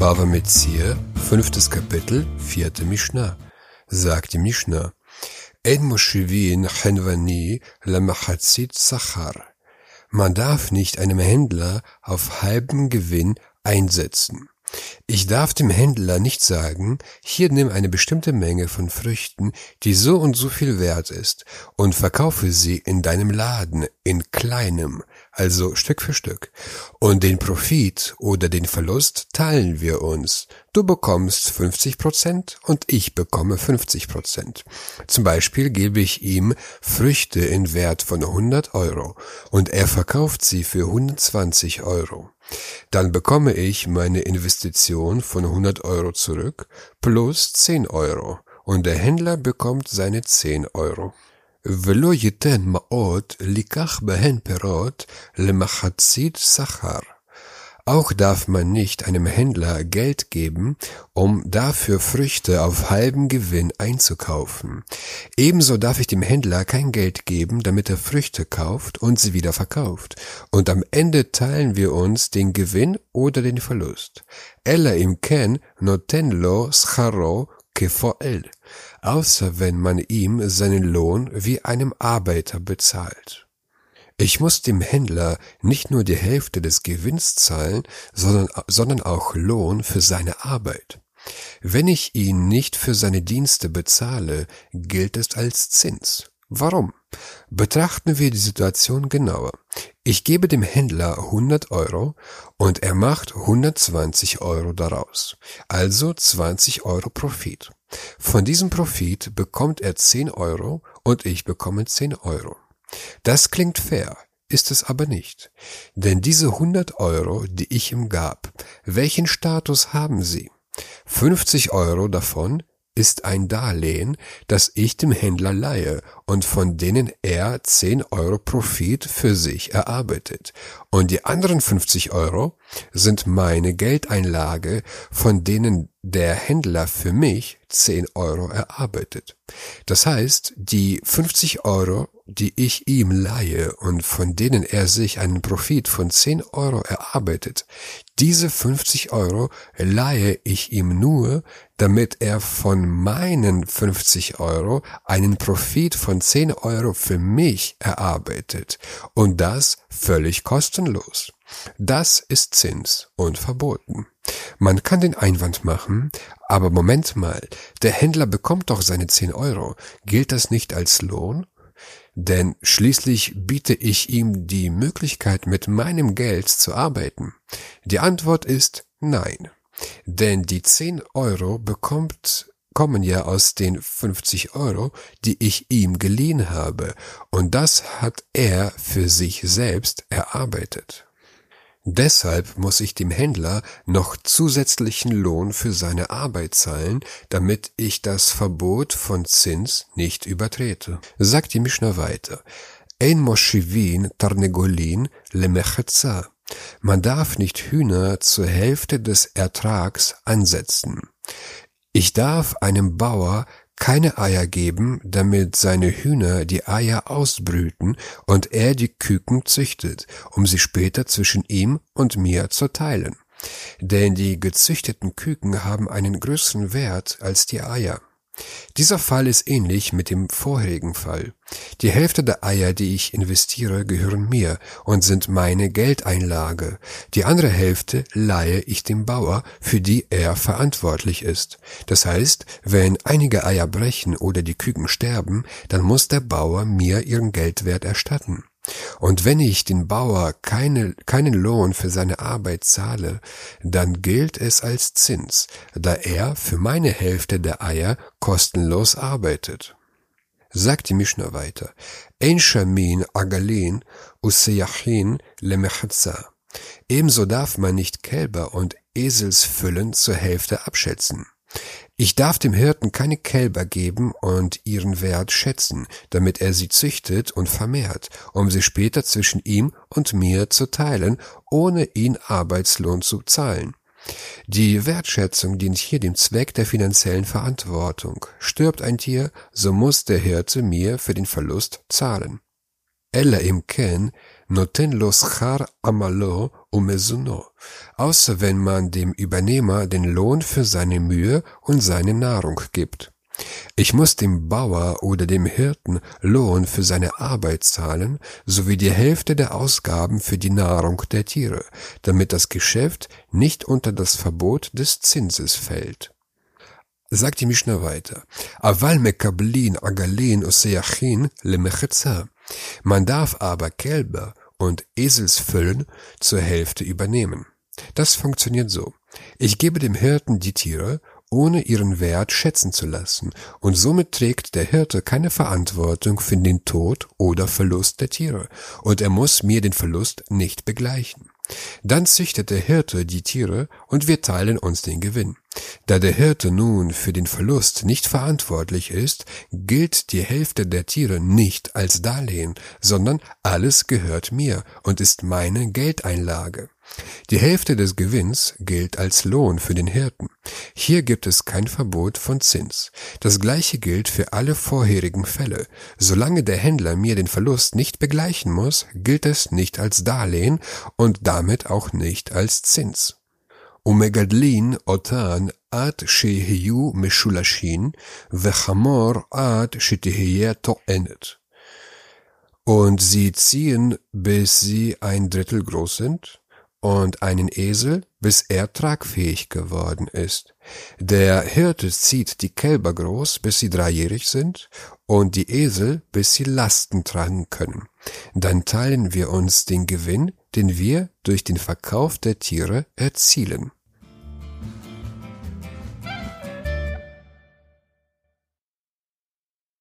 Bava Metzir, fünftes Kapitel, vierte Mishnah. Sagt die Mishnah, En Moshivin Chenvani Lamachatzit Sachar. Man darf nicht einem Händler auf halben Gewinn einsetzen. Ich darf dem Händler nicht sagen, hier nimm eine bestimmte Menge von Früchten, die so und so viel wert ist, und verkaufe sie in deinem Laden in kleinem, also Stück für Stück. Und den Profit oder den Verlust teilen wir uns. Du bekommst 50 Prozent und ich bekomme 50 Prozent. Zum Beispiel gebe ich ihm Früchte in Wert von 100 Euro und er verkauft sie für 120 Euro. Dann bekomme ich meine Investition von 100 Euro zurück plus 10 Euro und der Händler bekommt seine 10 Euro. ולא ייתן מעות לקח בהן פירות למחצית שכר. Auch darf man nicht einem Händler Geld geben, um dafür Früchte auf halben Gewinn einzukaufen. Ebenso darf ich dem Händler kein Geld geben, damit er Früchte kauft und sie wieder verkauft. Und am Ende teilen wir uns den Gewinn oder den Verlust. Ella im Ken noten lo scharo kefoel. Außer wenn man ihm seinen Lohn wie einem Arbeiter bezahlt. Ich muss dem Händler nicht nur die Hälfte des Gewinns zahlen, sondern, sondern auch Lohn für seine Arbeit. Wenn ich ihn nicht für seine Dienste bezahle, gilt es als Zins. Warum? Betrachten wir die Situation genauer. Ich gebe dem Händler 100 Euro und er macht 120 Euro daraus. Also 20 Euro Profit. Von diesem Profit bekommt er 10 Euro und ich bekomme 10 Euro. Das klingt fair, ist es aber nicht. Denn diese 100 Euro, die ich ihm gab, welchen Status haben sie? 50 Euro davon ist ein Darlehen, das ich dem Händler leihe und von denen er 10 Euro Profit für sich erarbeitet. Und die anderen 50 Euro sind meine Geldeinlage, von denen der Händler für mich 10 Euro erarbeitet. Das heißt, die 50 Euro, die ich ihm leihe und von denen er sich einen Profit von 10 Euro erarbeitet, diese 50 Euro leihe ich ihm nur, damit er von meinen 50 Euro einen Profit von 10 Euro für mich erarbeitet. Und das völlig kostenlos. Das ist Zins und verboten. Man kann den Einwand machen, aber Moment mal, der Händler bekommt doch seine 10 Euro. Gilt das nicht als Lohn? Denn schließlich biete ich ihm die Möglichkeit, mit meinem Geld zu arbeiten. Die Antwort ist nein. Denn die 10 Euro bekommt kommen ja aus den 50 Euro, die ich ihm geliehen habe, und das hat er für sich selbst erarbeitet. Deshalb muss ich dem Händler noch zusätzlichen Lohn für seine Arbeit zahlen, damit ich das Verbot von Zins nicht übertrete. Sagt die Mischner weiter. Ein Moschivin Tarnegolin lemechetza. Man darf nicht Hühner zur Hälfte des Ertrags ansetzen. Ich darf einem Bauer keine Eier geben, damit seine Hühner die Eier ausbrüten und er die Küken züchtet, um sie später zwischen ihm und mir zu teilen. Denn die gezüchteten Küken haben einen größeren Wert als die Eier. Dieser Fall ist ähnlich mit dem vorherigen Fall. Die Hälfte der Eier, die ich investiere, gehören mir und sind meine Geldeinlage. Die andere Hälfte leihe ich dem Bauer, für die er verantwortlich ist. Das heißt, wenn einige Eier brechen oder die Küken sterben, dann muss der Bauer mir ihren Geldwert erstatten. Und wenn ich den Bauer keine, keinen Lohn für seine Arbeit zahle, dann gilt es als Zins, da er für meine Hälfte der Eier kostenlos arbeitet. Sagt die Mischner weiter, Ein Shamin Agalin Useyachin Lemechatza. Ebenso darf man nicht Kälber und Eselsfüllen zur Hälfte abschätzen. Ich darf dem Hirten keine Kälber geben und ihren Wert schätzen, damit er sie züchtet und vermehrt, um sie später zwischen ihm und mir zu teilen, ohne ihn Arbeitslohn zu zahlen. Die Wertschätzung dient hier dem Zweck der finanziellen Verantwortung. Stirbt ein Tier, so muss der Hirte mir für den Verlust zahlen. אלא אם כן נותן לו שכר עמלו ומזונו, außer wenn man dem Übernehmer den Lohn für seine Mühe und seine Nahrung gibt. Ich muss dem Bauer oder dem Hirten Lohn für seine Arbeit zahlen, sowie die Hälfte der Ausgaben für die Nahrung der Tiere, damit das Geschäft nicht unter das Verbot des Zinses fällt. Sagt die Mishnah weiter. Aval mekablin agalin useachin lemechetza. Man darf aber Kälber und Eselsfüllen zur Hälfte übernehmen. Das funktioniert so. Ich gebe dem Hirten die Tiere ohne ihren Wert schätzen zu lassen, und somit trägt der Hirte keine Verantwortung für den Tod oder Verlust der Tiere, und er muss mir den Verlust nicht begleichen. Dann züchtet der Hirte die Tiere und wir teilen uns den Gewinn. Da der Hirte nun für den Verlust nicht verantwortlich ist, gilt die Hälfte der Tiere nicht als Darlehen, sondern alles gehört mir und ist meine Geldeinlage. Die Hälfte des Gewinns gilt als Lohn für den Hirten. Hier gibt es kein Verbot von Zins. Das gleiche gilt für alle vorherigen Fälle. Solange der Händler mir den Verlust nicht begleichen muss, gilt es nicht als Darlehen und damit auch nicht als Zins. ומגדלין אותן עד שיהיו משולשים, וחמור עד שתהיה טוענת. Und sie ziehen, bis sie ein Drittel groß sind, und einen Esel, bis er tragfähig geworden ist. Der Hirte zieht die Kälber groß, bis sie dreijährig sind, und die Esel, bis sie Lasten tragen können. Dann teilen wir uns den Gewinn, den wir durch den Verkauf der Tiere erzielen.